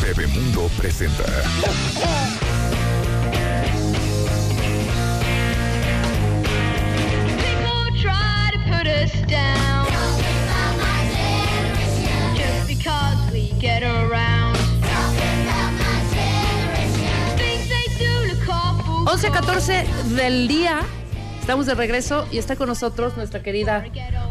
Bebemundo presenta. People try to put us down just because we get around. Things they do look awful. 11.14 del día. Estamos de regreso y está con nosotros nuestra querida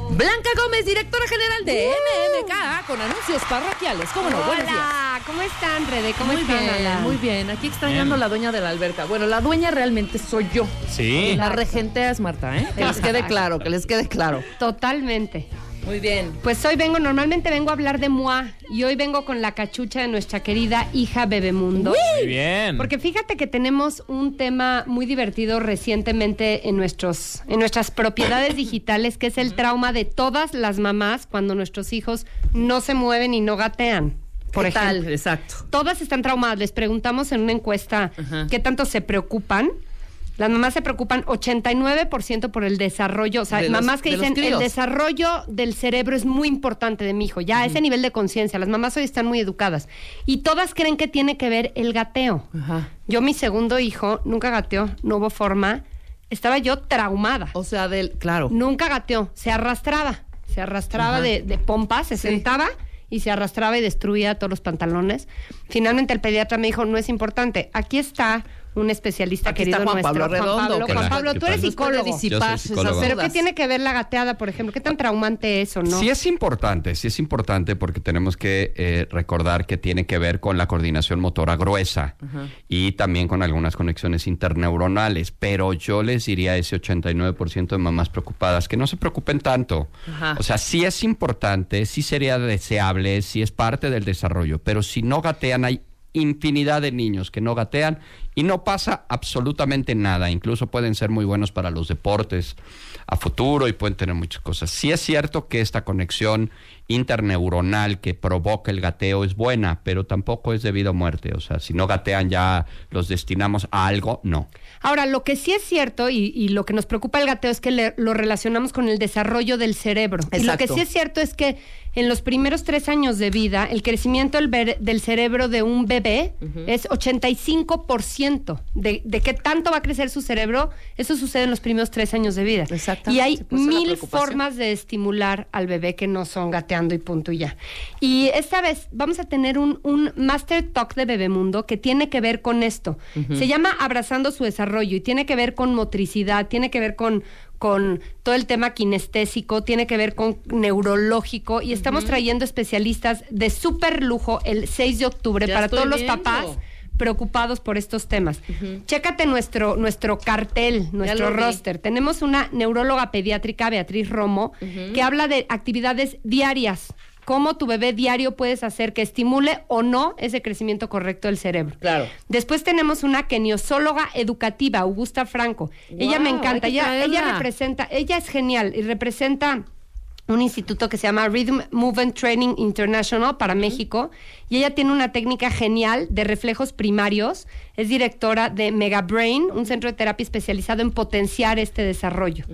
Blanca Gómez, directora general de MMK, con anuncios parroquiales. ¿Cómo no? Buenos días. Hola, ¿cómo están, Rede? ¿Cómo muy están, bien, muy bien. Aquí extrañando a la dueña de la alberca. Bueno, la dueña realmente soy yo. Sí. La regente es Marta, ¿eh? Que les quede claro, que les quede claro. Totalmente. Muy bien. Pues hoy vengo, normalmente vengo a hablar de Moa y hoy vengo con la cachucha de nuestra querida hija Bebemundo. Muy bien. Porque fíjate que tenemos un tema muy divertido recientemente en, nuestros, en nuestras propiedades digitales, que es el trauma de todas las mamás cuando nuestros hijos no se mueven y no gatean. Por ¿Qué ejemplo. tal? Exacto. Todas están traumadas. Les preguntamos en una encuesta Ajá. qué tanto se preocupan. Las mamás se preocupan 89% por el desarrollo, o sea, De los- mamás que dicen el desarrollo del cerebro es muy importante de mi hijo, ya ese nivel de conciencia, las mamás hoy están muy educadas y todas creen que tiene que ver el gateo. Yo mi segundo hijo nunca gateó, no hubo forma, estaba yo traumada. O sea, del. Claro. Nunca gateó, se arrastraba, se arrastraba de, de pompa, se sentaba y se arrastraba y destruía todos los pantalones. Finalmente el pediatra me dijo, no es importante, aquí está un especialista Aquí querido está Juan nuestro, Pablo Redondo, Juan Pablo, que Juan nos- Pablo, ¿qué tú eres psicólogo. psicólogo. Pero. ¿qué tiene que ver la gateada, por ejemplo? ¿Qué tan traumante es o no? Sí es importante, sí es importante porque tenemos que eh, recordar que tiene que ver con la coordinación motora gruesa y también con algunas conexiones interneuronales, pero yo les diría a ese 89% de mamás preocupadas que no se preocupen tanto. O sea, sí es importante, sí sería deseable, sí es parte del desarrollo, pero si no gatean hay infinidad de niños que no gatean y no pasa absolutamente nada. Incluso pueden ser muy buenos para los deportes a futuro y pueden tener muchas cosas. Sí es cierto que esta conexión interneuronal que provoca el gateo es buena, pero tampoco es debido a muerte. O sea, si no gatean ya los destinamos a algo, no. Ahora, lo que sí es cierto y, y lo que nos preocupa el gateo es que le- lo relacionamos con el desarrollo del cerebro. Y lo que Exacto. sí es cierto es que en los primeros tres años de vida, el crecimiento del, cerebro de un bebé es 85%. De, de qué tanto va a crecer su cerebro, eso sucede en los primeros tres años de vida. Exactamente, Y hay mil formas de estimular al bebé que no son gateando y punto y ya. Y esta vez vamos a tener un, un Master Talk de Bebemundo que tiene que ver con esto. Se llama Abrazando su desarrollo y tiene que ver con motricidad, tiene que ver con, con todo el tema kinestésico, tiene que ver con neurológico y estamos trayendo especialistas de súper lujo el 6 de octubre Ya para todos los papás preocupados por estos temas. Chécate nuestro, nuestro cartel, nuestro vi. roster. Tenemos una neuróloga pediátrica, Beatriz Romo, que habla de actividades diarias. Cómo tu bebé diario puedes hacer que estimule o no ese crecimiento correcto del cerebro. Claro. Después tenemos una keniosóloga educativa, Augusta Franco. ella me encanta. Ella, representa, ella es genial y representa un instituto que se llama Rhythm Movement Training International para México y ella tiene una técnica genial de reflejos primarios. Es directora de Mega Brain, un centro de terapia especializado en potenciar este desarrollo.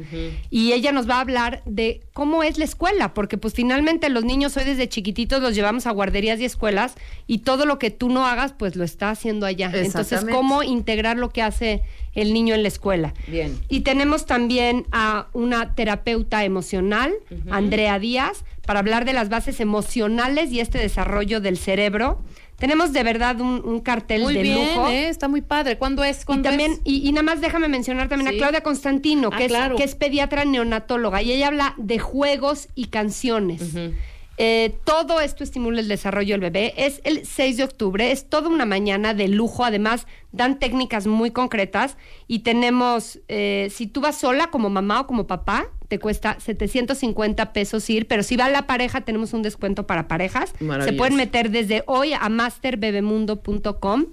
Y ella nos va a hablar de cómo es la escuela, porque pues finalmente los niños hoy desde chiquititos los llevamos a guarderías y escuelas y todo lo que tú no hagas pues lo está haciendo allá. Entonces, cómo integrar lo que hace el niño en la escuela. Bien. Y tenemos también a una terapeuta emocional, Andrea Díaz, para hablar de las bases emocionales y este desarrollo del cerebro. Tenemos de verdad un, un cartel Muy de bien, lujo. ¿eh? está muy padre. ¿Cuándo es? Y ¿Cuándo también, es? y, y nada más déjame mencionar también Sí. a Claudia Constantino, Ah, que, claro. es, que es pediatra neonatóloga, y ella habla de juegos y canciones. Eh, todo esto estimula el desarrollo del bebé. Es el 6 de octubre, es toda una mañana de lujo. Además, dan técnicas muy concretas y tenemos, eh, si tú vas sola como mamá o como papá, te cuesta 750 pesos ir, pero si va la pareja, tenemos un descuento para parejas. Se pueden meter desde hoy a masterbebemundo.com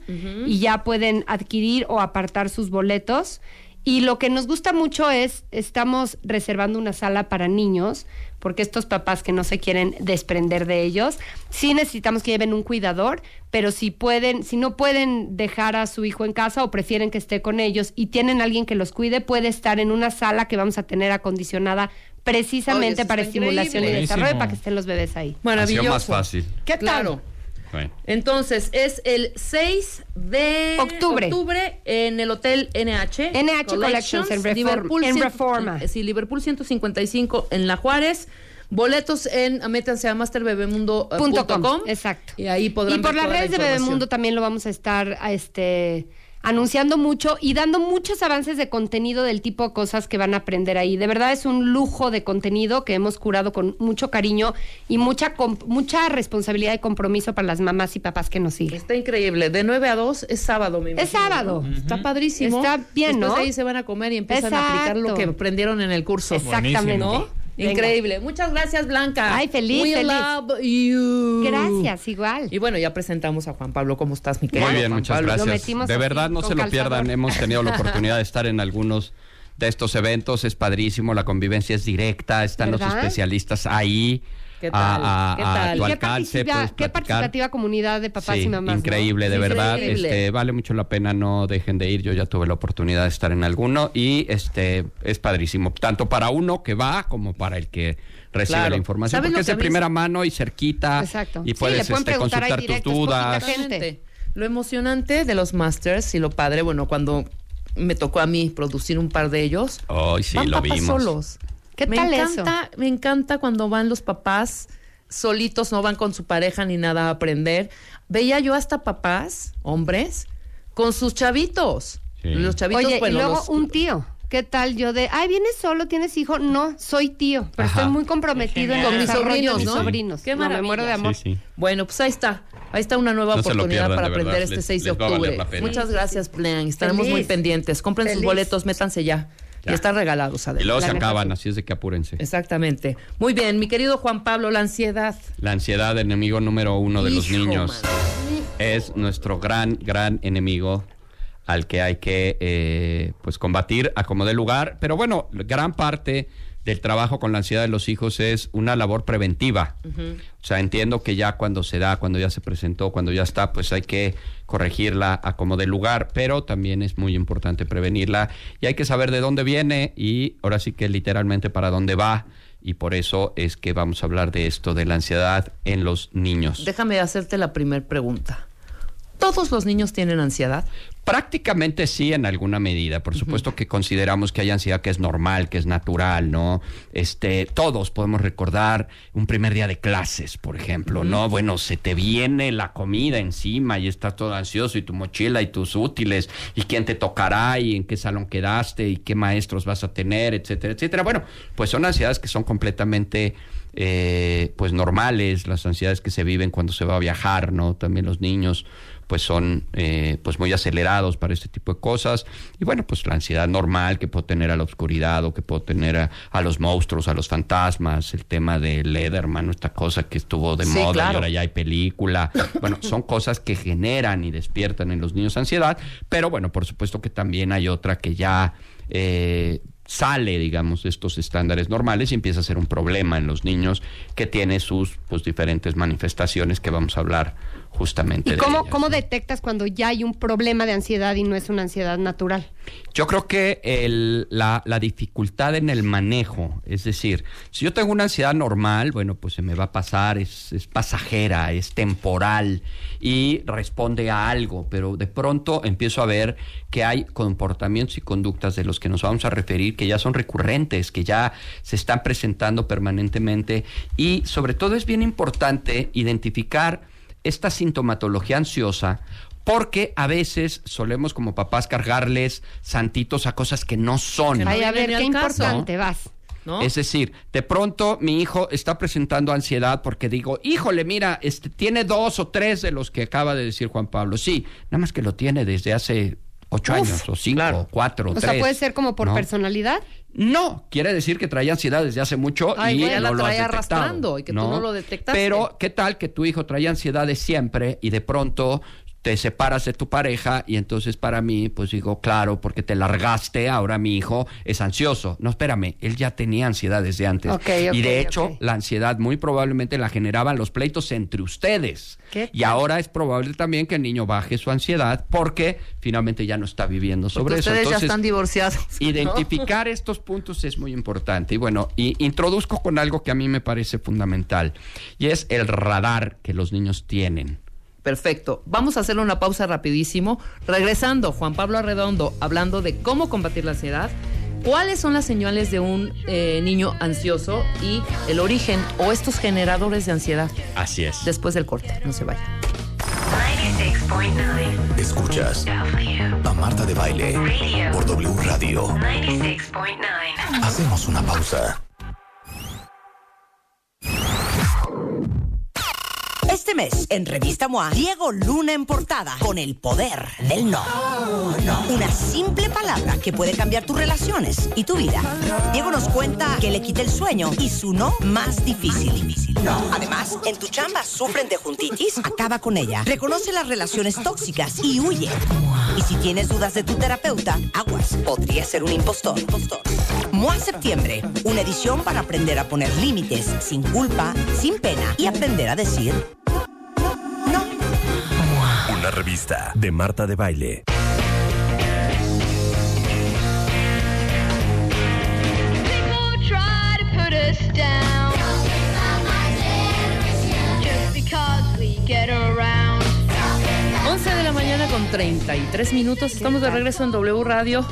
y ya pueden adquirir o apartar sus boletos. Y lo que nos gusta mucho es, estamos reservando una sala para niños, porque estos papás que no se quieren desprender de ellos, sí necesitamos que lleven un cuidador, pero si pueden, si no pueden dejar a su hijo en casa o prefieren que esté con ellos y tienen alguien que los cuide, puede estar en una sala que vamos a tener acondicionada precisamente para estimulación y desarrollo Buenísimo. para que estén los bebés ahí. Maravilloso. más fácil. ¿Qué tal? Claro. Bueno. Entonces, es el 6 de Octubre. en el Hotel NH. NH Collections en Reform- Liverpool en Reforma. Sí, Liverpool 155 en La Juárez. Boletos en, métanse a masterbebemundo.com. Punto com, exacto. Y ahí podrán Y por ver las toda la redes de. Bebemundo también lo vamos a estar a este anunciando mucho y dando muchos avances de contenido del tipo de cosas que van a aprender ahí. De verdad es un lujo de contenido que hemos curado con mucho cariño y mucha com- mucha responsabilidad y compromiso para las mamás y papás que nos siguen. Está increíble. De 9 a 2 es sábado, me imagino, sábado. Está padrísimo. Está bien, Después ¿no? de ahí se van a comer y empiezan a aplicar lo que aprendieron en el curso. Exactamente. ¿No? Venga. Increíble. Muchas gracias, Blanca. Ay, feliz, We feliz. love you. Gracias, igual. Y bueno, ya presentamos a Juan Pablo. ¿Cómo estás, mi querido Muy bien, Juan muchas Pablo? gracias. De verdad, no se lo calzador. pierdan. Hemos tenido la oportunidad de estar en algunos de estos eventos. Es padrísimo, la convivencia es directa, están los especialistas ahí. ¿Qué tal? A, a- ¿Qué a tal? tu ¿Qué, alcance, participa- puedes qué platicar. participativa comunidad de papás Sí, y mamás. ¿no? increíble, de Sí, verdad. increíble. Este, vale mucho la pena, no dejen de ir. Yo ya tuve la oportunidad de estar en alguno y este es padrísimo, tanto para uno que va como para el que recibe Claro. la información, ¿Sabes porque es de a primera es- mano y cerquita Exacto. y Sí, puedes le pueden este, consultar tus directo, poquita dudas. Lo emocionante de los masters y lo padre, bueno, cuando me tocó a mí producir un par de ellos, Ay, sí, van lo papás vimos. solos. ¿Qué me tal encanta, Me encanta cuando van los papás solitos, no van con su pareja ni nada a aprender. Veía yo hasta papás, hombres, con sus chavitos. Sí. Los chavitos, Oye, bueno, y luego los- un tío. ¿Qué tal yo de, ay, vienes solo, tienes hijo? No, soy tío, pero Ajá. estoy muy comprometido en el Con mis sobrinos, de mis ¿no? sobrinos. Qué No, me maravilla. muero de amor. Sí, sí. Bueno, pues ahí está. Ahí está una nueva No oportunidad pierdan, para de aprender verdad. este Les- 6 de octubre. Muchas gracias, Plan. Estaremos Feliz. muy pendientes. Compren sus boletos, métanse ya. Ya. Y están regalados, Y luego se acaban, sí. así es de que apúrense. Exactamente. Muy bien, mi querido Juan Pablo, la ansiedad. La ansiedad, enemigo número uno de los niños, es nuestro gran, gran enemigo al que hay que eh, pues combatir a como dé lugar. Pero bueno, gran parte del trabajo con la ansiedad de los hijos es una labor preventiva. O sea, entiendo que ya cuando se da, cuando ya se presentó, cuando ya está, pues hay que corregirla a como dé lugar, pero también es muy importante prevenirla y hay que saber de dónde viene y ahora sí que literalmente para dónde va. Y por eso es que vamos a hablar de esto, de la ansiedad en los niños. Déjame hacerte la primera pregunta. ¿Todos los niños tienen ansiedad? Prácticamente sí, en alguna medida. Por supuesto que consideramos que hay ansiedad que es normal, que es natural, ¿no? Este, todos podemos recordar un primer día de clases, por ejemplo, ¿no? Bueno, se te viene la comida encima y estás todo ansioso y tu mochila y tus útiles y quién te tocará y en qué salón quedaste y qué maestros vas a tener, etcétera, etcétera. Bueno, pues son ansiedades que son completamente eh, pues normales, las ansiedades que se viven cuando se va a viajar, ¿no? También los niños pues son eh, pues muy acelerados para este tipo de cosas y bueno pues la ansiedad normal que puedo tener a la oscuridad o que puedo tener a, a los monstruos a los fantasmas el tema de Lederman esta cosa que estuvo de Sí, moda claro. y ahora ya hay película bueno son cosas que generan y despiertan en los niños ansiedad pero bueno por supuesto que también hay otra que ya eh, sale, digamos, de estos estándares normales y empieza a ser un problema en los niños que tiene sus pues, diferentes manifestaciones que vamos a hablar justamente ¿Y de cómo, ellas, cómo ¿no? detectas cuando ya hay un problema de ansiedad y no es una ansiedad natural? Yo creo que el- la, la dificultad en el manejo, es decir, si yo tengo una ansiedad normal, bueno, pues se me va a pasar, es, es pasajera, es temporal y responde a algo, pero de pronto empiezo a ver que hay comportamientos y conductas de los que nos vamos a referir que ya son recurrentes, que ya se están presentando permanentemente y sobre todo es bien importante identificar esta sintomatología ansiosa porque a veces solemos como papás cargarles santitos a cosas que no son. Que no Ay, a ver, qué importante, vas. ¿No? Es decir, de pronto mi hijo está presentando ansiedad porque digo, híjole, mira, este tiene dos o tres de los que acaba de decir Juan Pablo. Sí, nada más que lo tiene desde hace ocho Uf, años, o cinco, claro. o cuatro, O tres. sea, puede ser como por ¿no? personalidad. No, quiere decir que traía ansiedad desde hace mucho Ay, y güey, no la lo has detectado, arrastrando y que tú no lo detectaste. Pero, ¿qué tal que tu hijo traía ansiedad de siempre y de pronto te separas de tu pareja y entonces para mí, pues digo, claro, porque te largaste, ahora mi hijo es ansioso. No, espérame, él ya tenía ansiedad desde antes. Y de hecho, la ansiedad muy probablemente la generaban los pleitos entre ustedes. ¿Qué Y ahora es probable también que el niño baje su ansiedad porque finalmente ya no está viviendo sobre Porque eso. ustedes ya están divorciados. ¿no? Identificar estos puntos es muy importante. Y bueno, y introduzco con algo que a mí me parece fundamental, y es el radar que los niños tienen Perfecto. Vamos a hacerle una pausa rapidísimo. Regresando, Juan Pablo Arredondo hablando de cómo combatir la ansiedad, cuáles son las señales de un eh, niño ansioso y el origen o estos generadores de ansiedad. Así es. Después del corte, no se vaya. 96.9. Escuchas a Marta de Baile por W Radio. 96.9. Hacemos una pausa. Este mes, en Revista MOA, Diego Luna en portada con el poder del no. Una simple palabra que puede cambiar tus relaciones y tu vida. Diego nos cuenta que le quita el sueño y su no más difícil. No. Además, en tu chamba sufren de juntitis, acaba con ella. Reconoce las relaciones tóxicas y huye. Y si tienes dudas de tu terapeuta, aguas, podría ser un impostor. MOA Septiembre, una edición para aprender a poner límites sin culpa, sin pena y aprender a decir Una revista de Marta de Baile. 11 de la mañana con 33 minutos. Estamos de regreso en W Radio.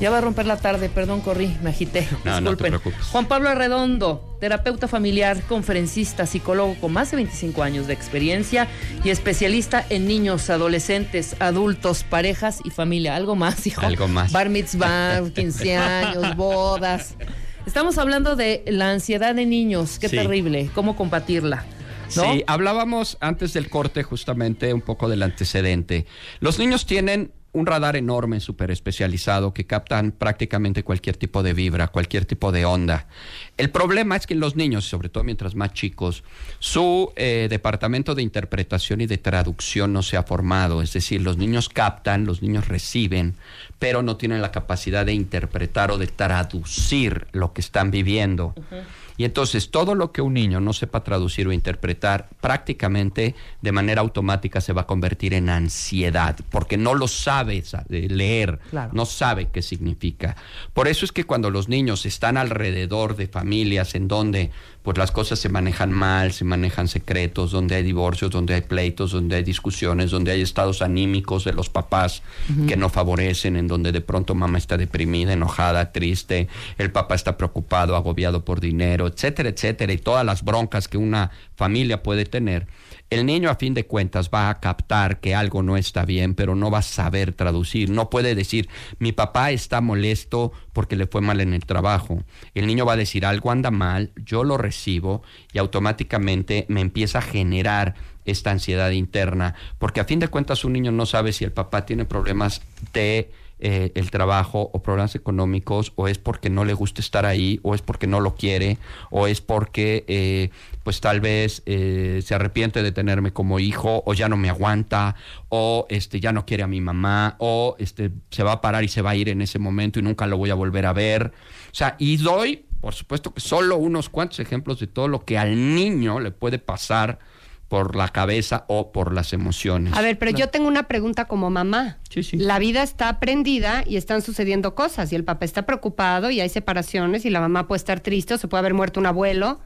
Ya va a romper la tarde, perdón, corrí, me agité. No, no te Disculpen. preocupes. Juan Pablo Arredondo, terapeuta familiar, conferencista, psicólogo con más de 25 años de experiencia y especialista en niños, adolescentes, adultos, parejas y familia. Algo más, hijo. Algo más. Bar mitzvah, 15 años, bodas. Estamos hablando de la ansiedad de niños. Qué Sí. terrible. ¿Cómo combatirla? ¿No? Sí, hablábamos antes del corte justamente un poco del antecedente. Los niños tienen un radar enorme, súper especializado, que captan prácticamente cualquier tipo de vibra, cualquier tipo de onda. El problema es que los niños, sobre todo mientras más chicos, su eh, departamento de interpretación y de traducción no se ha formado. Es decir, los niños captan, los niños reciben, pero no tienen la capacidad de interpretar o de traducir lo que están viviendo. Y entonces todo lo que un niño no sepa traducir o interpretar prácticamente de manera automática se va a convertir en ansiedad, porque no lo sabe sa- eh, leer, Claro. no sabe qué significa. Por eso es que cuando los niños están alrededor de familias en donde pues las cosas se manejan mal, se manejan secretos, donde hay divorcios, donde hay pleitos, donde hay discusiones, donde hay estados anímicos de los papás que no favorecen, en donde de pronto mamá está deprimida, enojada, triste, el papá está preocupado, agobiado por dinero, etcétera, etcétera, y todas las broncas que una familia puede tener. El niño a fin de cuentas va a captar que algo no está bien, pero no va a saber traducir. No puede decir, mi papá está molesto porque le fue mal en el trabajo. El niño va a decir, algo anda mal, yo lo recibo y automáticamente me empieza a generar esta ansiedad interna, porque a fin de cuentas un niño no sabe si el papá tiene problemas de eh, el trabajo o problemas económicos o es porque no le gusta estar ahí o es porque no lo quiere o es porque eh, pues tal vez eh, se arrepiente de tenerme como hijo o ya no me aguanta o este ya no quiere a mi mamá o este se va a parar y se va a ir en ese momento y nunca lo voy a volver a ver. O sea y doy por supuesto que solo unos cuantos ejemplos de todo lo que al niño le puede pasar por la cabeza o por las emociones A ver, pero yo tengo una pregunta como mamá. Sí, sí. La vida está prendida y están sucediendo cosas y el papá está preocupado y hay separaciones y la mamá puede estar triste o se puede haber muerto un abuelo.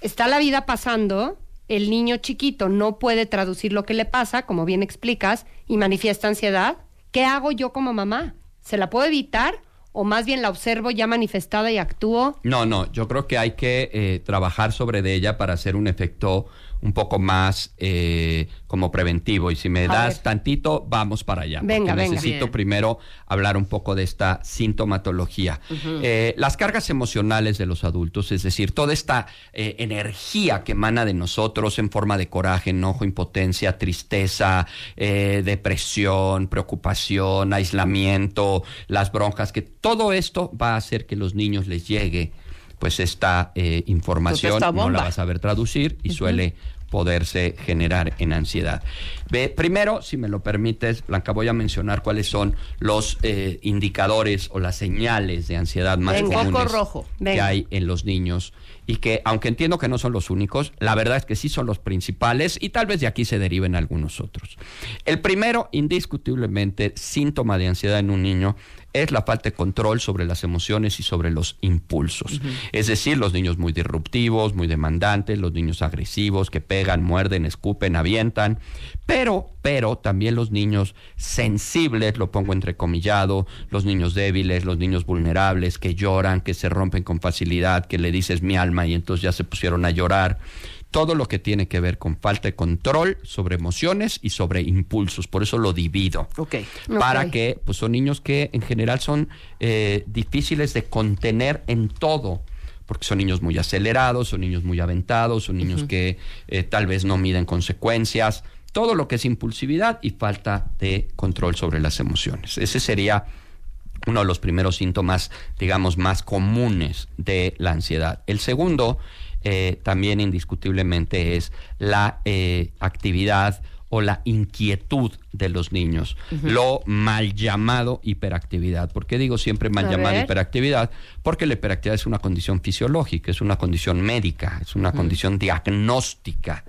Está la vida pasando, el niño chiquito no puede traducir lo que le pasa, como bien explicas, y manifiesta ansiedad. ¿Qué hago yo como mamá? ¿Se la puedo evitar o más bien la observo ya manifestada y actúo? No, no, yo creo que hay que eh, trabajar sobre de ella para hacer un efecto un poco más eh, como preventivo. Y si me das tantito, vamos para allá. Venga, necesito Bien. primero hablar un poco de esta sintomatología. Eh, las cargas emocionales de los adultos, es decir, toda esta eh, energía que emana de nosotros en forma de coraje, enojo, impotencia, tristeza, eh, depresión, preocupación, aislamiento, las broncas, que todo esto va a hacer que los niños les llegue pues esta eh, información Pues esta no la vas a saber traducir y suele poderse generar en ansiedad. Ve, primero, si me lo permites, Blanca, voy a mencionar cuáles son los eh, indicadores o las señales de ansiedad más comunes que hay en los niños y que, aunque entiendo que no son los únicos, la verdad es que sí son los principales y tal vez de aquí se deriven algunos otros. El primero, indiscutiblemente, síntoma de ansiedad en un niño es la falta de control sobre las emociones y sobre los impulsos. Es decir, los niños muy disruptivos, muy demandantes, los niños agresivos que pegan, muerden, escupen, avientan, pero, pero también los niños sensibles, lo pongo entrecomillado, los niños débiles, los niños vulnerables que lloran, que se rompen con facilidad, que le dices mi alma y entonces ya se pusieron a llorar todo lo que tiene que ver con falta de control sobre emociones y sobre impulsos. Por eso lo divido. Ok. Para que, pues son niños que en general son eh, difíciles de contener en todo. Porque son niños muy acelerados, son niños muy aventados, son niños que eh, tal vez no miden consecuencias. Todo lo que es impulsividad y falta de control sobre las emociones. Ese sería uno de los primeros síntomas, digamos, más comunes de la ansiedad. El segundo, eh, también indiscutiblemente, es la eh, actividad o la inquietud de los niños, lo mal llamado hiperactividad. ¿Por qué digo siempre mal A llamada ver. hiperactividad? Porque la hiperactividad es una condición fisiológica, es una condición médica, es una condición diagnóstica.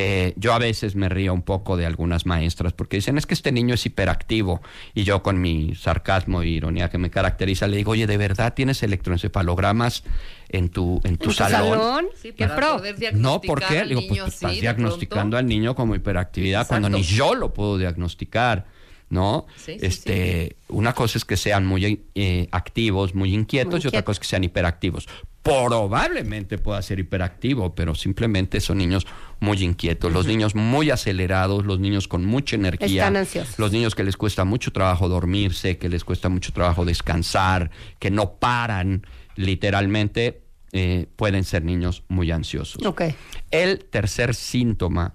Eh, yo a veces me río un poco de algunas maestras porque dicen es que este niño es hiperactivo y yo con mi sarcasmo e ironía que me caracteriza le digo, oye, ¿de verdad tienes electroencefalogramas en tu, en tu, ¿En tu salón? salón? Sí, ¿Qué pro? No, ¿por qué? diagnosticar Digo, pues niño tú estás diagnosticando pronto. al niño como hiperactividad cuando ni yo lo puedo diagnosticar, ¿no? Sí, sí, este, Una cosa es que sean muy eh, activos, muy inquietos, Muy y otra cosa es que sean hiperactivos. Probablemente pueda ser hiperactivo, pero simplemente son niños muy inquietos, los niños muy acelerados, los niños con mucha energía, Están ansiosos. los niños que les cuesta mucho trabajo dormirse, que les cuesta mucho trabajo descansar, que no paran literalmente, eh, pueden ser niños muy ansiosos. El tercer síntoma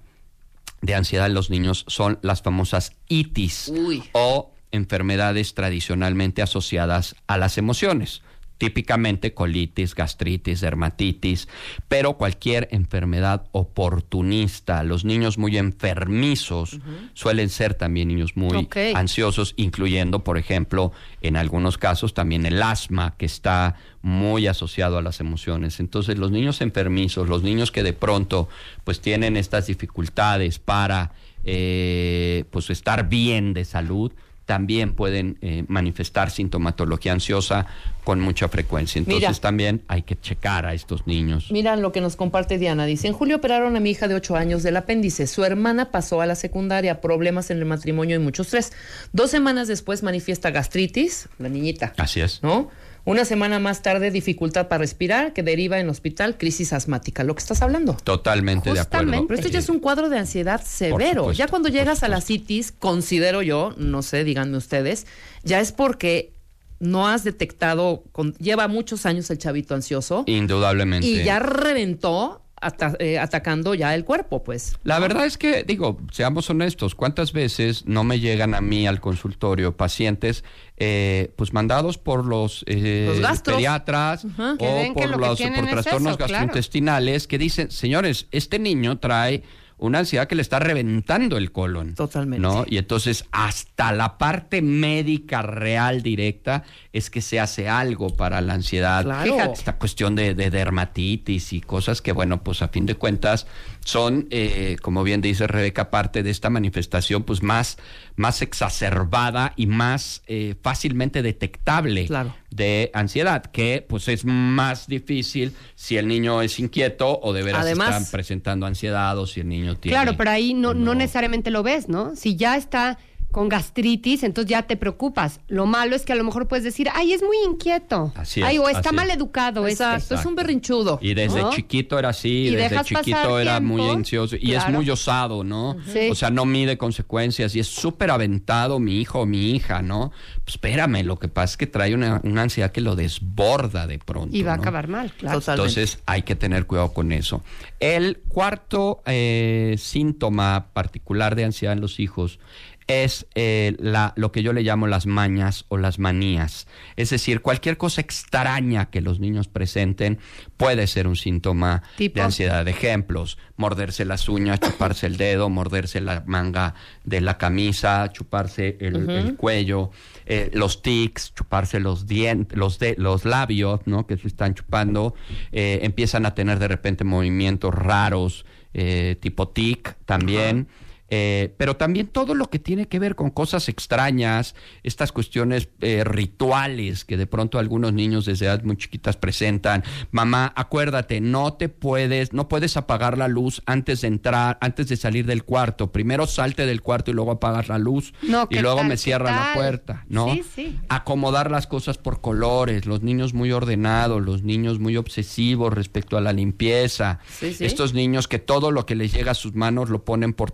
de ansiedad en los niños son las famosas itis Uy. o enfermedades tradicionalmente asociadas a las emociones. Típicamente colitis, gastritis, dermatitis, pero cualquier enfermedad oportunista. Los niños muy enfermizos suelen ser también niños muy ansiosos, incluyendo, por ejemplo, en algunos casos también el asma, que está muy asociado a las emociones. Entonces, los niños enfermizos, los niños que de pronto pues tienen estas dificultades para eh, pues estar bien de salud, también pueden eh, manifestar sintomatología ansiosa con mucha frecuencia. Entonces, Mira. también hay que checar a estos niños. Mira lo que nos comparte Diana. Dice, en julio operaron a mi hija de 8 años del apéndice. Su hermana pasó a la secundaria, problemas en el matrimonio y mucho estrés. Dos semanas después manifiesta gastritis, la niñita. Así es. ¿No? Una semana más tarde, dificultad para respirar, que deriva en hospital, crisis asmática. Lo que estás hablando. Totalmente de acuerdo. Justamente. Pero esto ya es un cuadro de ansiedad severo. supuesto, ya cuando llegas a la citis, considero yo, no sé, díganme ustedes, ya es porque no has detectado, con- lleva muchos años el chavito ansioso Indudablemente. y ya reventó ata- eh, atacando ya el cuerpo, pues. La verdad es que, digo, seamos honestos, ¿cuántas veces no me llegan a mí al consultorio pacientes, eh, pues mandados por los, eh, Los pediatras o por los por trastornos eso, claro. gastrointestinales que dicen, señores, este niño trae una ansiedad que le está reventando el colon. Totalmente. ¿no? Y entonces hasta la parte médica real directa es que se hace algo para la ansiedad. Claro. Fíjate, esta cuestión de, de dermatitis y cosas que, bueno, pues a fin de cuentas son, eh, como bien dice Rebeca, parte de esta manifestación pues más, más exacerbada y más eh, fácilmente detectable Claro. de ansiedad, que pues es más difícil si el niño es inquieto o de veras Además- están presentando ansiedad o si el niño tiene... Claro, pero ahí no, no necesariamente lo ves, ¿no? Si ya está con gastritis, entonces ya te preocupas. Lo malo es que a lo mejor puedes decir, ay, es muy inquieto. Así es, ay, o está mal es. educado. este". Exacto, es un berrinchudo. Y desde ¿no? chiquito era así, Y desde chiquito era tiempo, muy ansioso y es muy osado, ¿no? Sí. O sea, no mide consecuencias y es súper aventado mi hijo o mi hija, ¿no? Pues espérame, lo que pasa es que trae una, una ansiedad que lo desborda de pronto. Y va a acabar mal, claro. Totalmente. Entonces hay que tener cuidado con eso. El cuarto eh, síntoma particular de ansiedad en los hijos es eh, la, lo que yo le llamo las mañas o las manías. Es decir, cualquier cosa extraña que los niños presenten puede ser un síntoma ¿Tipo? de ansiedad. Ejemplos, morderse las uñas, chuparse el dedo, morderse la manga de la camisa, chuparse el, el cuello, eh, los tics, chuparse los dientes, los, de, los labios, ¿no? Que se están chupando, eh, empiezan a tener de repente movimientos raros, eh, tipo tic también. Eh, pero también todo lo que tiene que ver con cosas extrañas, estas cuestiones eh, rituales que de pronto algunos niños desde edad muy chiquitas presentan. Mamá, acuérdate, no te puedes, no puedes apagar la luz antes de entrar, antes de salir del cuarto. Primero salte del cuarto y luego apagas la luz No, y ¿qué luego tal? me ¿Qué cierran la puerta, ¿no? Sí, sí. Acomodar las cosas por colores, los niños muy ordenados, los niños muy obsesivos respecto a la limpieza. Sí. Estos niños que todo lo que les llega a sus manos lo ponen por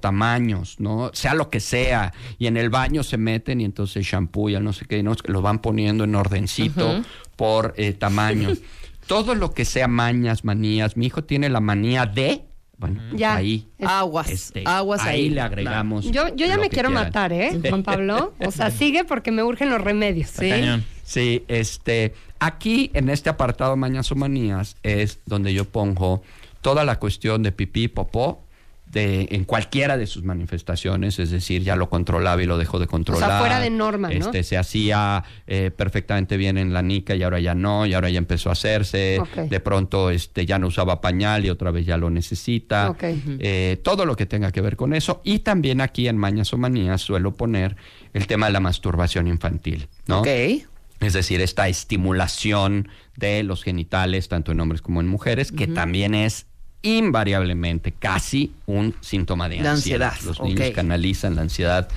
¿no? Sea lo que sea. Y en el baño se meten y entonces shampoo y el no sé qué, ¿no? lo van poniendo en ordencito por eh, tamaño. todo lo que sea mañas, manías. Mi hijo tiene la manía de... Bueno, Ya. ahí. Aguas, este, aguas ahí. ahí le agregamos. Yo, yo ya lo me que quiero quieran. matar, ¿eh, Juan Pablo? O sea, sigue porque me urgen los remedios. Sí. Cañón. Sí, este, aquí en este apartado Mañas o Manías es donde yo pongo toda la cuestión de pipí, popó, de, en cualquiera de sus manifestaciones, es decir, ya lo controlaba y lo dejó de controlar. fuera de norma, ¿no? Este, se hacía eh, perfectamente bien en la nica y ahora ya no, y ahora ya empezó a hacerse. De pronto este, ya no usaba pañal y otra vez ya lo necesita. Eh, todo lo que tenga que ver con eso. Y también aquí en Mañas o Manías suelo poner el tema de la masturbación infantil, ¿no? Ok. Es decir, esta estimulación de los genitales, tanto en hombres como en mujeres, que también es invariablemente casi un síntoma de De ansiedad. ansiedad, Los niños canalizan la ansiedad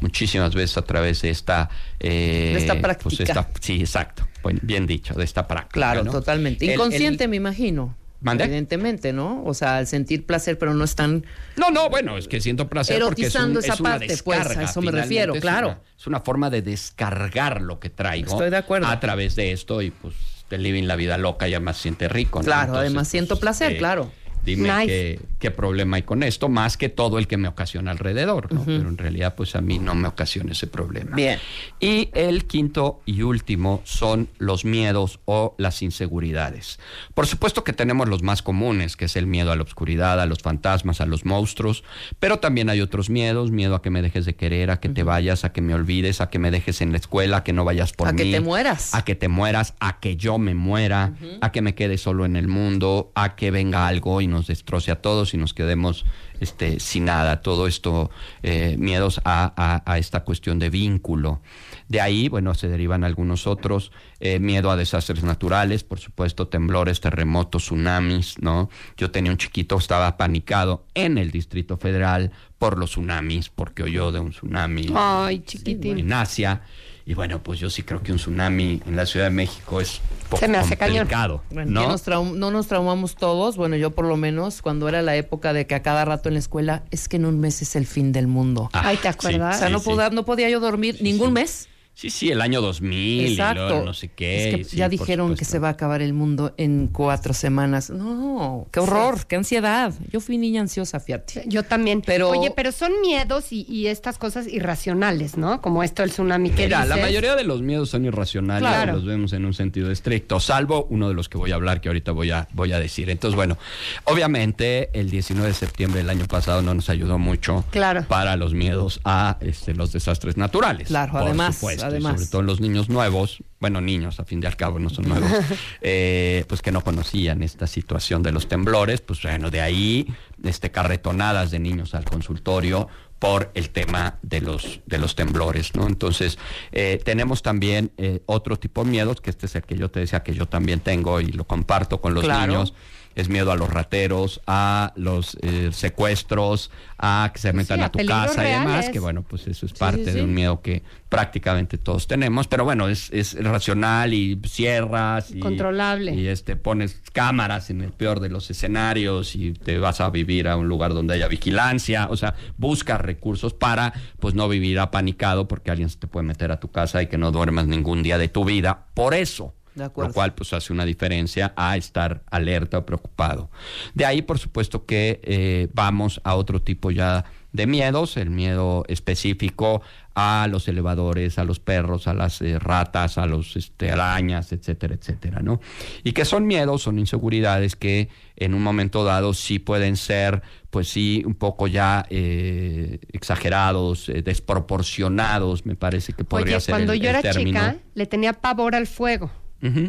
muchísimas veces a través de esta... eh, De esta pues, práctica. esta- sí, exacto. Bien dicho, de esta práctica. Claro, ¿no? totalmente. El- el- Inconsciente, me imagino. Evidentemente, ¿no? O sea, al sentir placer, pero no están. No, no, bueno, es que siento placer porque es, un- Erotizando esa es una parte, pues, a eso me refiero, es claro. una- es una forma de descargar lo que traigo. Estoy de acuerdo. A través de esto y pues te living la vida loca y además siente rico. ¿no? Claro, además siento placer, claro. Dime Nice. qué, qué problema hay con esto, más que todo el que me ocasiona alrededor, ¿no? Pero en realidad, pues a mí no me ocasiona ese problema. Bien. Y el quinto y último son los miedos o las inseguridades. Por supuesto que tenemos los más comunes, que es el miedo a la oscuridad, a los fantasmas, a los monstruos, pero también hay otros miedos, miedo a que me dejes de querer, a que te vayas, a que me olvides, a que me dejes en la escuela, a que no vayas por A mí. que te mueras. A que te mueras, a que yo me muera, a que me quede solo en el mundo, a que venga algo y nos destroce a todos y nos quedemos este, sin nada. Todo esto, eh, miedos a, a- a esta cuestión de vínculo. De ahí, bueno, se derivan algunos otros, eh, miedo a desastres naturales, por supuesto, temblores, terremotos, tsunamis, ¿no? Yo tenía un chiquito, estaba panicado en el Distrito Federal por los tsunamis, porque oyó de un tsunami Ay, chiquitín. en Asia. Y bueno, pues yo sí creo que un tsunami en la Ciudad de México es poco Se me hace cañón. complicado, Bueno, ¿no? nos traum- no nos traumamos todos. Bueno, yo por lo menos, cuando era la época de que a cada rato en la escuela, es que en un mes es el fin del mundo. Ah, Ay, ¿te acuerdas? o sea, sí, no, sí. podía, no podía yo dormir ningún mes. Sí, sí, el año 2000 y luego no sé qué. Es que y sí, ya dijeron que se va a acabar el mundo en cuatro semanas. No, qué horror, qué ansiedad. Yo fui niña ansiosa, fíjate. Yo también. Pero- Oye, pero son miedos y, y estas cosas irracionales, ¿no? Como esto, el tsunami que Mira, la mayoría de los miedos son irracionales, Claro. los vemos en un sentido estricto, salvo uno de los que voy a hablar que ahorita voy a, voy a decir. Entonces, bueno, obviamente el 19 de septiembre del año pasado no nos ayudó mucho Claro. para los miedos a este, los desastres naturales. Claro, por además, supuesto, además. sobre todo los niños nuevos, bueno, niños a fin de al cabo no son nuevos, eh, pues que no conocían esta situación de los temblores, pues bueno, de ahí este, carretonadas de niños al consultorio por el tema de los, de los temblores, ¿no? Entonces, eh, tenemos también eh, otro tipo de miedos, que este es el que yo te decía que yo también tengo y lo comparto con los Claro. niños, es miedo a los rateros, a los eh, secuestros, a que se metan a a tu casa y demás, que bueno, pues eso es parte sí, sí. de un miedo que prácticamente todos tenemos, pero bueno, es, es racional y cierras y Controlable. y este pones cámaras en el peor de los escenarios y te vas a vivir a un lugar donde haya vigilancia, o sea, buscas recursos para pues no vivir apanicado porque alguien se te puede meter a tu casa y que no duermas ningún día de tu vida. Por eso, De lo cual pues hace una diferencia a estar alerta o preocupado. De ahí, por supuesto que eh, vamos a otro tipo ya de miedos, el miedo específico a los elevadores, a los perros, a las eh, ratas, a los este, arañas, etcétera, etcétera, ¿no? Y que son miedos, son inseguridades que en un momento dado sí pueden ser, pues sí, un poco ya eh, exagerados, eh, desproporcionados, me parece que podría Oye, ser cuando el- yo era chica, le tenía pavor al fuego.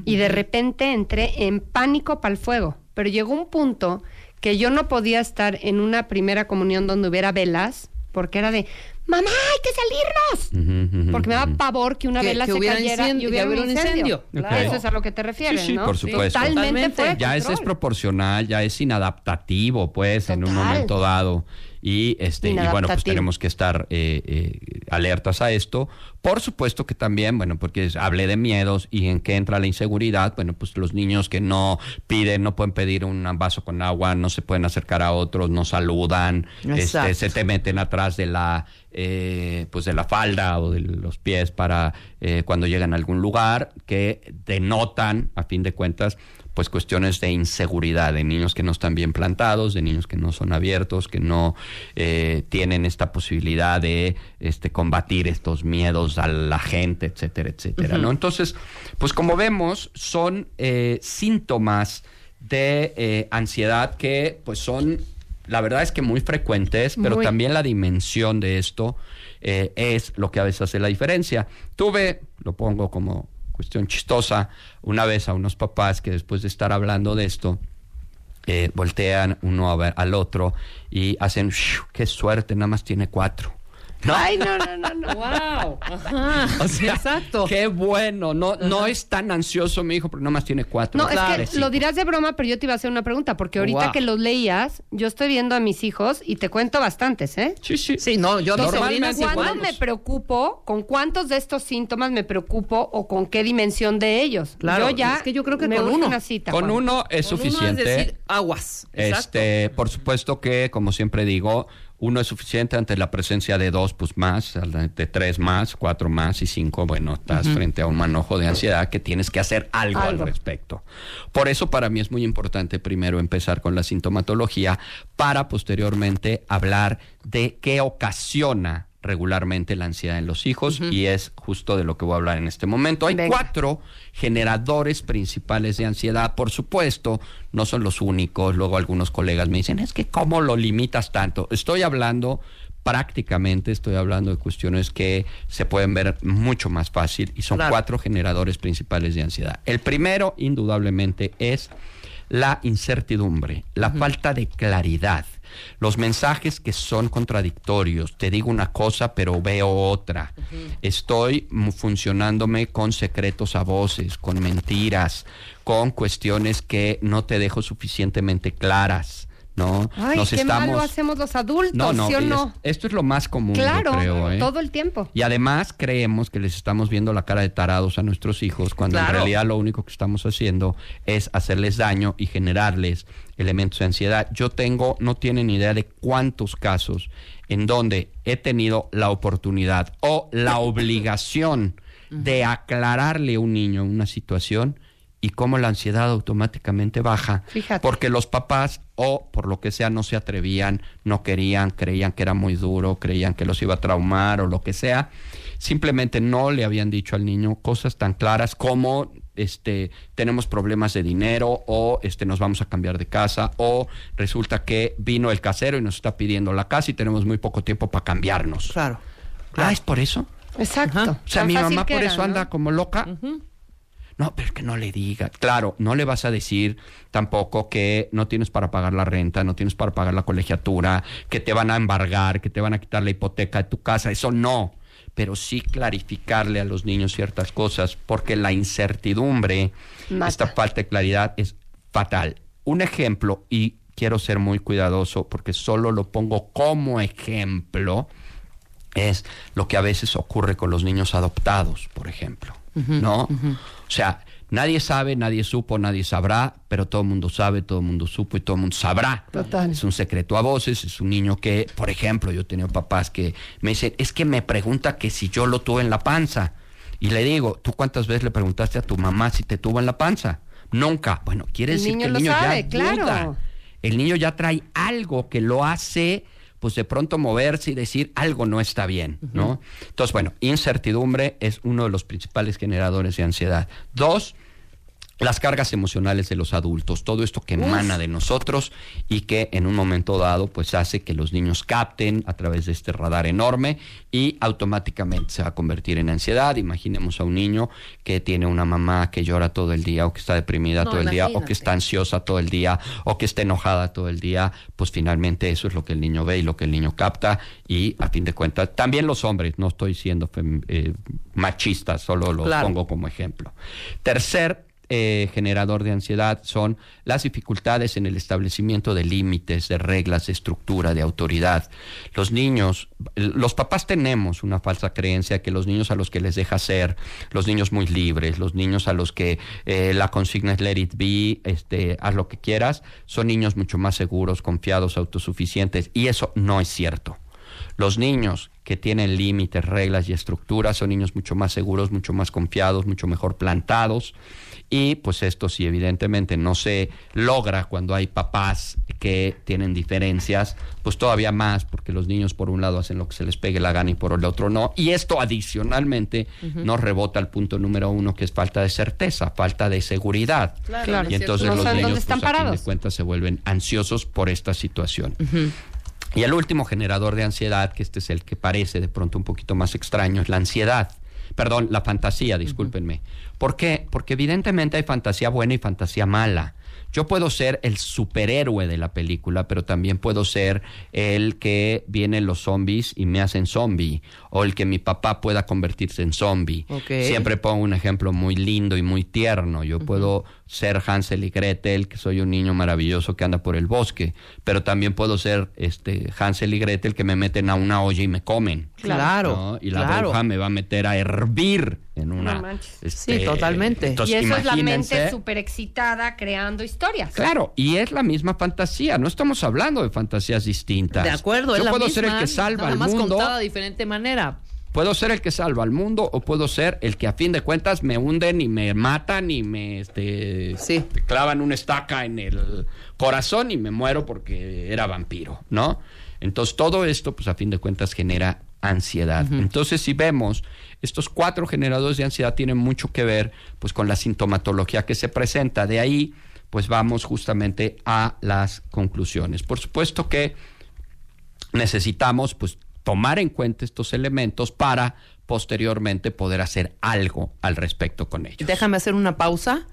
Y de repente entré en pánico para el fuego. Pero llegó un punto que yo no podía estar en una primera comunión donde hubiera velas porque era de, mamá, hay que salirnos. Porque me da ujú. pava que una Que- vela que se cayera y hubiera un hubiera un incendio. claro. Eso es a lo que te refieres, Sí, sí, ¿no? por supuesto. Totalmente Totalmente. ya es desproporcional, ya es inadaptativo, pues, en un momento dado. Y este, y bueno, pues tenemos que estar eh, eh, alertas a esto. Por supuesto que también, bueno, porque hablé de miedos y en qué entra la inseguridad, bueno, pues los niños que no piden, no pueden pedir un vaso con agua, no se pueden acercar a otros, no saludan, este, se te meten atrás de la, eh, pues de la falda o de los pies para eh, cuando llegan a algún lugar que denotan, a fin de cuentas, pues cuestiones de inseguridad, de niños que no están bien plantados, de niños que no son abiertos, que no eh, tienen esta posibilidad de este, combatir estos miedos a la gente, etcétera, etcétera, ¿no? Entonces, pues como vemos, son eh, síntomas de eh, ansiedad que pues son, la verdad es que muy frecuentes, pero Muy. también la dimensión de esto eh, es lo que a veces hace la diferencia. Tuve, lo pongo como cuestión chistosa, una vez a unos papás que después de estar hablando de esto, eh, voltean uno a ver al otro y hacen, "Shh, qué suerte, nada más tiene cuatro. ¿No? Ay, no, no, no, no. Wow. Ajá. O sea, Exacto. Qué bueno. No, no es tan ansioso mi hijo, pero nada más tiene cuatro. No, es que lo dirás de broma, pero yo te iba a hacer una pregunta, porque ahorita Wow. que los leías, yo estoy viendo a mis hijos y te cuento bastantes, ¿eh? Sí, sí. Sí, no, yo Normalmente ¿Cuándo igual. me preocupo? ¿Con cuántos de estos síntomas me preocupo o con qué dimensión de ellos? Claro, yo ya es que yo creo que me con uno. una cita. Con Juan. uno es Con uno suficiente. decir aguas. Exacto. Este, por supuesto que, como siempre digo, uno es suficiente ante la presencia de dos, pues más, de tres más, cuatro más y cinco, bueno, estás frente a un manojo de ansiedad que tienes que hacer algo, Algo. al respecto. Por eso para mí es muy importante primero empezar con la sintomatología para posteriormente hablar de qué ocasiona regularmente la ansiedad en los hijos y es justo de lo que voy a hablar en este momento. Hay Venga. cuatro generadores principales de ansiedad, por supuesto, no son los únicos. Luego algunos colegas me dicen, es que ¿cómo lo limitas tanto? Estoy hablando prácticamente, estoy hablando de cuestiones que se pueden ver mucho más fácil y son Claro. cuatro generadores principales de ansiedad. El primero, indudablemente, es la incertidumbre, la falta de claridad, los mensajes que son contradictorios. Te digo una cosa, pero veo otra. Estoy funcionándome con secretos a voces, con mentiras, con cuestiones que no te dejo suficientemente claras. ¿No? Ay, qué mal lo hacemos los adultos, no, no, ¿sí o es- no? esto es lo más común, yo Claro, creo, ¿eh? todo el tiempo. Y además creemos que les estamos viendo la cara de tarados a nuestros hijos, cuando en realidad lo único que estamos haciendo es hacerles daño y generarles elementos de ansiedad. Yo tengo, no tienen idea de cuántos casos en donde he tenido la oportunidad o la obligación de aclararle a un niño una situación y cómo la ansiedad automáticamente baja. Fíjate. Porque los papás, o por lo que sea, no se atrevían, no querían, creían que era muy duro, creían que los iba a traumar o lo que sea. Simplemente no le habían dicho al niño cosas tan claras como este tenemos problemas de dinero o este nos vamos a cambiar de casa o resulta que vino el casero y nos está pidiendo la casa y tenemos muy poco tiempo para cambiarnos. Claro. Ah, es por eso. Exacto. Ajá. O sea, mi mamá por era, eso ¿no? anda como loca. No, pero es que no le diga. Claro, no le vas a decir tampoco que no tienes para pagar la renta, no tienes para pagar la colegiatura, que te van a embargar, que te van a quitar la hipoteca de tu casa. Eso no. Pero sí clarificarle a los niños ciertas cosas, porque la incertidumbre, Mata. esta falta de claridad es fatal. Un ejemplo, y quiero ser muy cuidadoso porque solo lo pongo como ejemplo, es lo que a veces ocurre con los niños adoptados, por ejemplo, ¿no? O sea, nadie sabe, nadie supo, nadie sabrá, pero todo el mundo sabe, todo el mundo supo y todo el mundo sabrá. Total. Es un secreto a voces, es un niño que, por ejemplo, yo he tenido papás que me dicen, es que me pregunta que si yo lo tuve en la panza. Y le digo, ¿tú cuántas veces le preguntaste a tu mamá si te tuvo en la panza? Nunca. Bueno, quiere El decir niño que el lo niño sabe, ya claro. duda. El niño ya trae algo que lo hace, pues de pronto moverse y decir algo no está bien, ¿no? Entonces, bueno, incertidumbre es uno de los principales generadores de ansiedad. Dos, las cargas emocionales de los adultos, todo esto que emana de nosotros y que en un momento dado pues hace que los niños capten a través de este radar enorme y automáticamente se va a convertir en ansiedad. Imaginemos a un niño que tiene una mamá que llora todo el día o que está deprimida No, todo el día o que está ansiosa todo el día o que está enojada todo el día, pues finalmente eso es lo que el niño ve y lo que el niño capta y a fin de cuentas también los hombres, no estoy siendo eh, machista, solo lo Claro. pongo como ejemplo. Tercer eh, generador de ansiedad son las dificultades en el establecimiento de límites, de reglas, de estructura, de autoridad. Los niños, los papás tenemos una falsa creencia que los niños a los que les deja ser, los niños muy libres, los niños a los que eh, la consigna es let it be, este, haz lo que quieras, son niños mucho más seguros, confiados, autosuficientes, y eso no es cierto. Los niños que tienen límites, reglas y estructuras son niños mucho más seguros, mucho más confiados, mucho mejor plantados. Y pues esto sí, evidentemente no se logra cuando hay papás que tienen diferencias, pues todavía más, porque los niños por un lado hacen lo que se les pegue la gana y por el otro no. Y esto adicionalmente nos rebota al punto número uno, que es falta de certeza, falta de seguridad. Claro, Y es entonces. No los niños, están pues, a fin de cuentas, se vuelven ansiosos por esta situación. Y el último generador de ansiedad, que este es el que parece de pronto un poquito más extraño, es la ansiedad. Perdón, la fantasía, discúlpenme. ¿Por qué? Porque evidentemente hay fantasía buena y fantasía mala. Yo puedo ser el superhéroe de la película, pero también puedo ser el que vienen los zombies y me hacen zombie, o el que mi papá pueda convertirse en zombie. Siempre pongo un ejemplo muy lindo y muy tierno. Yo puedo ser Hansel y Gretel, que soy un niño maravilloso que anda por el bosque, pero también puedo ser este Hansel y Gretel que me meten a una olla y me comen. Claro, ¿no? Y la claro. bruja me va a meter a hervir en una. No manches. este, Sí, totalmente. entonces, y eso es la mente súper excitada creando historias. Claro, y es la misma fantasía. No estamos hablando de fantasías distintas. De acuerdo, Yo es la puedo misma, ser el que salva nada al más mundo. contada de diferente manera. Puedo ser el que salva al mundo o puedo ser el que a fin de cuentas me hunden y me matan y me este, Sí. clavan una estaca en el corazón y me muero porque era vampiro, ¿no? Entonces todo esto, pues a fin de cuentas genera ansiedad. Entonces si vemos, estos cuatro generadores de ansiedad tienen mucho que ver pues con la sintomatología que se presenta. De ahí, pues vamos justamente a las conclusiones. Por supuesto que necesitamos pues tomar en cuenta estos elementos para posteriormente poder hacer algo al respecto con ellos. Déjame hacer una pausa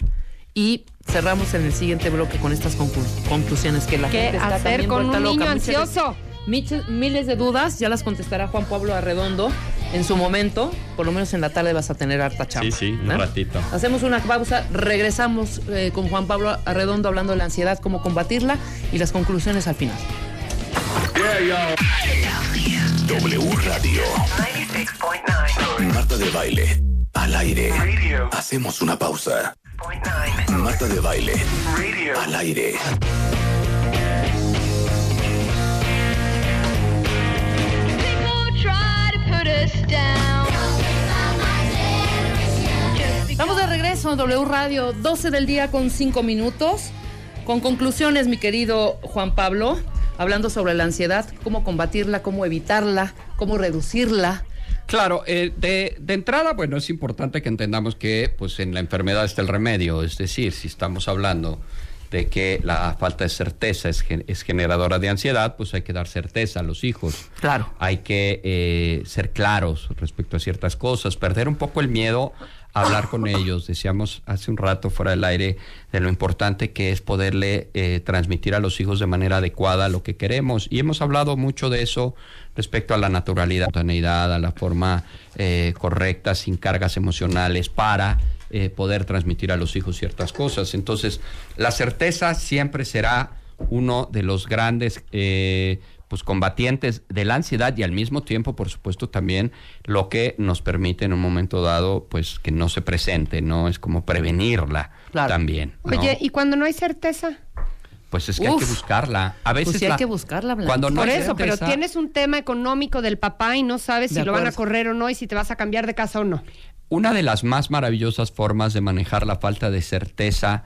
y cerramos en el siguiente bloque con estas conclu- conclusiones que la ¿Qué gente está hacer también con vuelta un niño loca. Ansioso? miles de dudas, ya las contestará Juan Pablo Arredondo en su momento. Por lo menos en la tarde vas a tener harta chamba. Sí, sí, un ¿eh? ratito. Hacemos una pausa, regresamos eh, con Juan Pablo Arredondo hablando de la ansiedad, cómo combatirla y las conclusiones al final. W Radio. Marta de baile. Al aire. Hacemos una pausa. Marta de baile. Al aire. Estamos de regreso en W Radio, 12 del día con 5 minutos. Con conclusiones, mi querido Juan Pablo, hablando sobre la ansiedad, cómo combatirla, cómo evitarla, cómo reducirla. Claro, eh, de, de entrada, bueno, es importante que entendamos que pues en la enfermedad está el remedio, es decir, si estamos hablando de que la falta de certeza es, gen- es generadora de ansiedad, pues hay que dar certeza a los hijos. Claro. Hay que eh, ser claros respecto a ciertas cosas, perder un poco el miedo hablar con ellos. Decíamos hace un rato fuera del aire de lo importante que es poderle eh, transmitir a los hijos de manera adecuada lo que queremos. Y hemos hablado mucho de eso respecto a la naturalidad, a la forma eh, correcta, sin cargas emocionales, para eh, poder transmitir a los hijos ciertas cosas. Entonces, la certeza siempre será uno de los grandes eh, pues combatientes de la ansiedad y al mismo tiempo, por supuesto, también lo que nos permite en un momento dado, pues que no se presente, ¿no? Es como prevenirla Claro. también. ¿no? Oye, ¿y cuando no hay certeza? pues es que hay que buscarla. A veces Pues sí hay la- que buscarla, Blanca. Cuando no Por hay eso, pero tienes un tema económico del papá y no sabes si lo van a correr o no y si te vas a cambiar de casa o no. Una de las más maravillosas formas de manejar la falta de certeza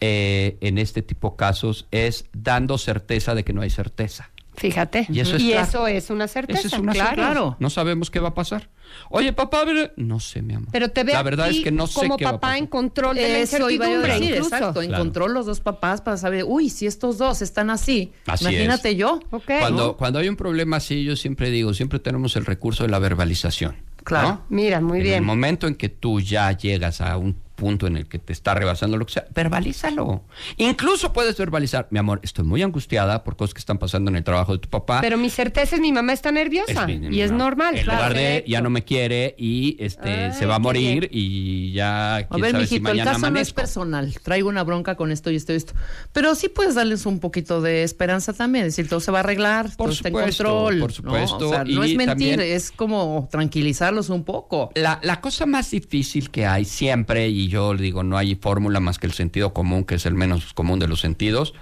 eh, en este tipo de casos es dando certeza de que no hay certeza. Fíjate. Y eso es claro. eso es una certeza, Esa es una claro. certeza. Claro. No sabemos qué va a pasar. Oye, papá, no sé, mi amor. Pero te veo La verdad es que no sé como qué va a papá pasar. en control de la Eso iba a decir, incluso. exacto. Encontró los dos papás para saber, uy, si estos dos están así, Así imagínate es. yo. Cuando, cuando hay un problema así, yo siempre digo, siempre tenemos el recurso de la verbalización. Claro. ¿no? Mira, muy en bien. el momento en que tú ya llegas a un punto en el que te está rebasando lo que sea, verbalízalo. Incluso puedes verbalizar, mi amor, estoy muy angustiada por cosas que están pasando en el trabajo de tu papá. Pero mi certeza es mi mamá está nerviosa. Es bien, y es no. normal. En claro. lugar de ya no me quiere y este Ay, se va a morir y ya A quién ver, sabe si mijito, el mañana caso no es personal. Traigo una bronca con esto y esto y esto. Pero sí puedes darles un poquito de esperanza también. Es decir, todo se va a arreglar, Por todo está en supuesto, control. por ¿no? supuesto, O sea, no es mentir, también- es como tranquilizarlos un poco. La, la cosa más difícil que hay siempre, y yo digo, no hay fórmula más que el sentido común, que es el menos común de los sentidos,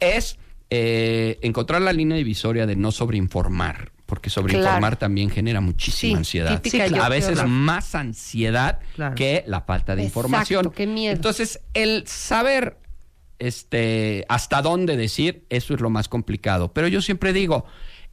es eh, encontrar la línea divisoria de no sobreinformar. Porque sobreinformar Claro. también genera muchísima Sí, ansiedad. yo a veces Claro. más ansiedad que la falta de Exacto, información. qué miedo. Entonces, el saber este, hasta dónde decir, eso es lo más complicado. Pero yo siempre digo,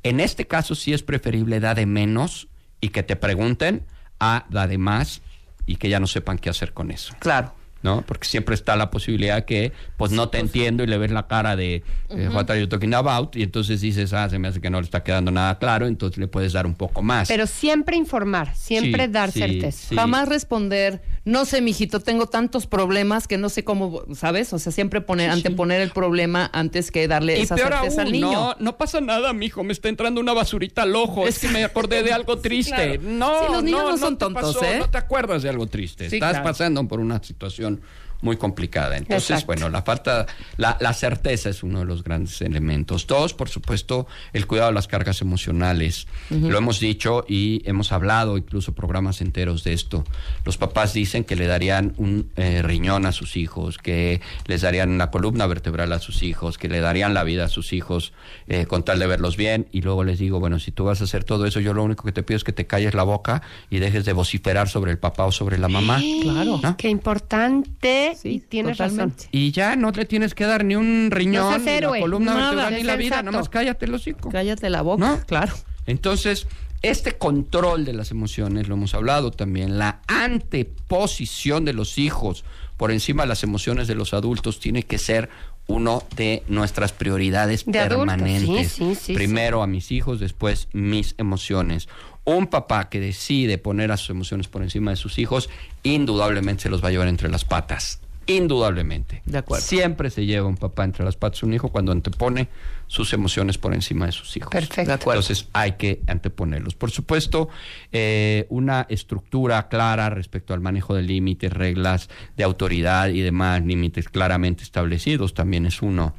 en este caso sí es preferible da de menos y que te pregunten a da de más y que ya no sepan qué hacer con eso. Claro. ¿No? Porque siempre está la posibilidad que, pues no te entiendo y le ves la cara de eh, what are you talking about y entonces dices, ah, se me hace que no le está quedando nada claro, entonces le puedes dar un poco más. Pero siempre informar, siempre Sí, dar sí, certeza. sí. Jamás responder, no sé, mijito, tengo tantos problemas que no sé cómo, ¿sabes? O sea, siempre poner, anteponer el problema antes que darle Y esa peor certeza aún, al niño. no, no pasa nada, mijo, me está entrando una basurita al ojo, es que me acordé de algo triste. claro. No, los niños no te son tontos, pasó, ¿eh? No te acuerdas de algo triste, estás claro. pasando por una situación and muy complicada. Entonces, Exacto. bueno, la falta, la, la certeza es uno de los grandes elementos. Dos, por supuesto, el cuidado de las cargas emocionales. Lo hemos dicho y hemos hablado incluso programas enteros de esto. Los papás dicen que le darían un eh, riñón a sus hijos, que les darían la columna vertebral a sus hijos, que le darían la vida a sus hijos eh, con tal de verlos bien. Y luego les digo, bueno, si tú vas a hacer todo eso, yo lo único que te pido es que te calles la boca y dejes de vociferar sobre el papá o sobre la mamá. Claro. ¿no? Qué importante. Sí, y tienes totalmente. razón. Y ya no le tienes que dar ni un riñón, seas ni héroe, la columna nada, vertebral, ni la vida, nada más cállate el hocico. Cállate la boca, ¿No? claro. Entonces, este control de las emociones, lo hemos hablado también, la anteposición de los hijos por encima de las emociones de los adultos tiene que ser uno de nuestras prioridades De permanentes. sí, sí, sí, Primero a mis hijos, después mis emociones. Un papá que decide poner a sus emociones por encima de sus hijos, indudablemente se los va a llevar entre las patas. Indudablemente. De acuerdo. Siempre se lleva un papá entre las patas un hijo cuando antepone sus emociones por encima de sus hijos. Perfecto. De acuerdo. Entonces hay que anteponerlos. Por supuesto, eh, una estructura clara respecto al manejo de límites, reglas de autoridad y demás, límites claramente establecidos, también es uno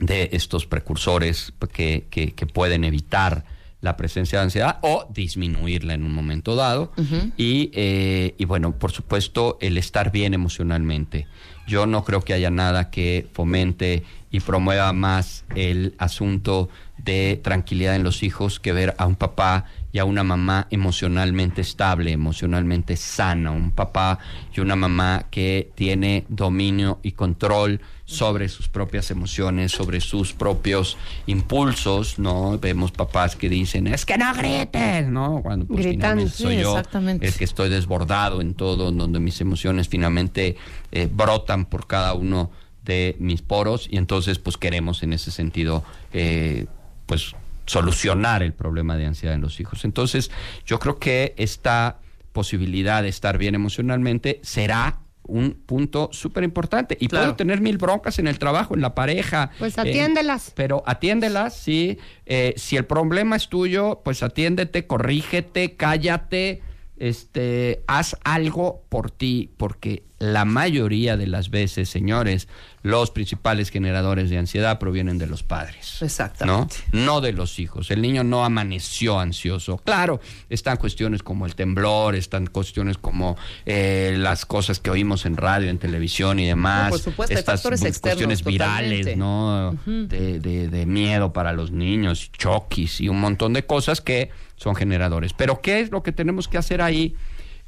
de estos precursores que, que- que pueden evitar la presencia de ansiedad o disminuirla en un momento dado. y, eh, y bueno, por supuesto, el estar bien emocionalmente. Yo no creo que haya nada que fomente y promueva más el asunto de tranquilidad en los hijos que ver a un papá y a una mamá emocionalmente estable, emocionalmente sana, un papá y una mamá que tiene dominio y control sobre sus propias emociones, sobre sus propios impulsos, ¿no? Vemos papás que dicen, es que no grites, ¿no? Cuando pues Gritando, finalmente sí, soy yo exactamente. el que estoy desbordado en todo, donde mis emociones finalmente eh, brotan por cada uno de mis poros y entonces pues queremos en ese sentido eh, pues solucionar el problema de ansiedad en los hijos. Entonces yo creo que esta posibilidad de estar bien emocionalmente será un punto súper importante y Claro. puedo tener mil broncas en el trabajo, en la pareja. Pues eh, atiéndelas. pero atiéndelas, sí. Eh, si el problema es tuyo, pues atiéndete, corrígete, cállate, este, haz algo por ti, porque la mayoría de las veces, señores, los principales generadores de ansiedad provienen de los padres. Exactamente. ¿no? No de los hijos. El niño no amaneció ansioso. Claro, están cuestiones como el temblor, están cuestiones como eh, las cosas que oímos en radio, en televisión y demás. No, por supuesto, hay estas factores bu- externos, cuestiones virales, totalmente. ¿no? de, de- de miedo para los niños, choquis y un montón de cosas que son generadores. Pero ¿qué es lo que tenemos que hacer ahí?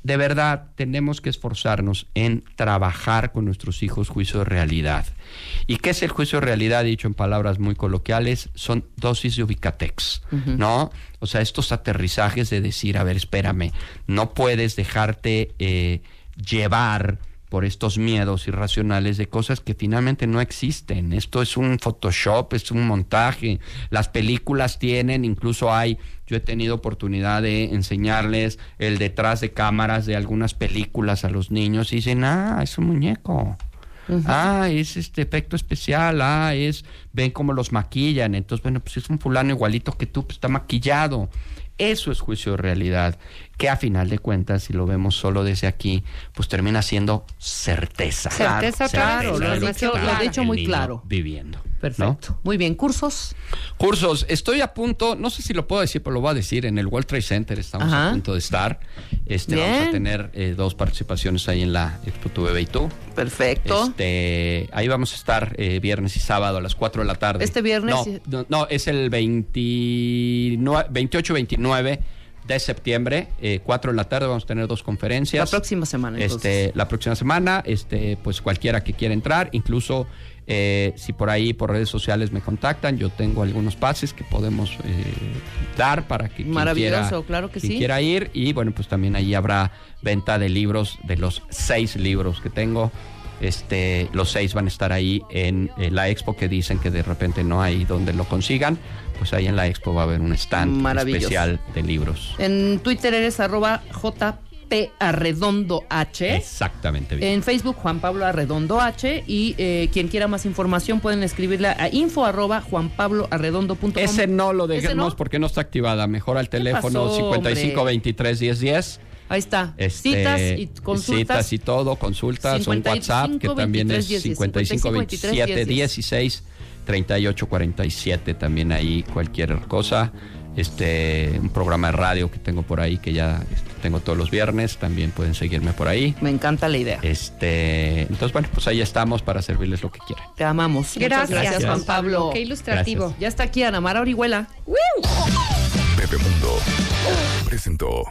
De verdad tenemos que esforzarnos en trabajar con nuestros hijos juicio de realidad. ¿Y qué es el juicio de realidad? Dicho en palabras muy coloquiales, son dosis de ubicatex, ¿no? O sea, estos aterrizajes de decir, a ver, espérame, no puedes dejarte eh, llevar por estos miedos irracionales de cosas que finalmente no existen. Esto es un Photoshop, es un montaje. Las películas tienen, incluso hay, yo he tenido oportunidad de enseñarles el detrás de cámaras de algunas películas a los niños y dicen, ah, es un muñeco. Ah, es este efecto especial, ah, es, ven cómo los maquillan, entonces, bueno, pues es un fulano igualito que tú, pues está maquillado. Eso es juicio de realidad, que a final de cuentas, si lo vemos solo desde aquí, pues termina siendo certeza. Certeza, claro, lo has dicho- lo has claro. dicho El muy claro. Viviendo. ¿no? Perfecto. Muy bien, cursos. Cursos, estoy a punto, no sé si lo puedo decir, pero lo voy a decir, en el World Trade Center estamos Ajá. a punto de estar. Este, Bien. vamos a tener eh, dos participaciones ahí en la Expo Tu Bebé y Tú. Perfecto. Este, ahí vamos a estar eh, viernes y sábado a las 4 de la tarde. ¿Este viernes? No, no, no, es el 28-29 de septiembre, eh, 4 de la tarde, vamos a tener dos conferencias. La próxima semana, entonces. Este, la próxima semana, este, pues cualquiera que quiera entrar, incluso eh, si por ahí por redes sociales me contactan, yo tengo algunos pases que podemos eh, dar para que quien Maravilloso, quiera, claro que quien sí. quiera ir y bueno, pues también ahí habrá venta de libros, de los seis libros que tengo. Este, los seis van a estar ahí en, eh, la expo que dicen que de repente no hay donde lo consigan, pues ahí en la expo va a haber un stand especial de libros. En Twitter eres arroba JP Arredondo H. Exactamente bien. En Facebook, Juan Pablo Arredondo H. Y eh, quien quiera más información pueden escribirla a info arroba juanpabloarredondo.com. Ese no lo ¿Ese dejemos no? porque no está activada. Mejor al teléfono pasó, 55 hombre? 23 10 10. Ahí está. Este, citas y consultas. Citas y todo, consultas, un 55 WhatsApp que también 23 es 10, 55 27 10. 16 38 47. También ahí cualquier cosa. Este, un programa de radio que tengo por ahí que ya este, tengo todos los viernes. También pueden seguirme por ahí. Me encanta la idea. Este, entonces, bueno, pues ahí estamos para servirles lo que quieran. Te amamos. Gracias, gracias, Juan Pablo. Qué ilustrativo. Gracias. Ya está aquí Ana Mara Orihuela. Bebemundo presentó.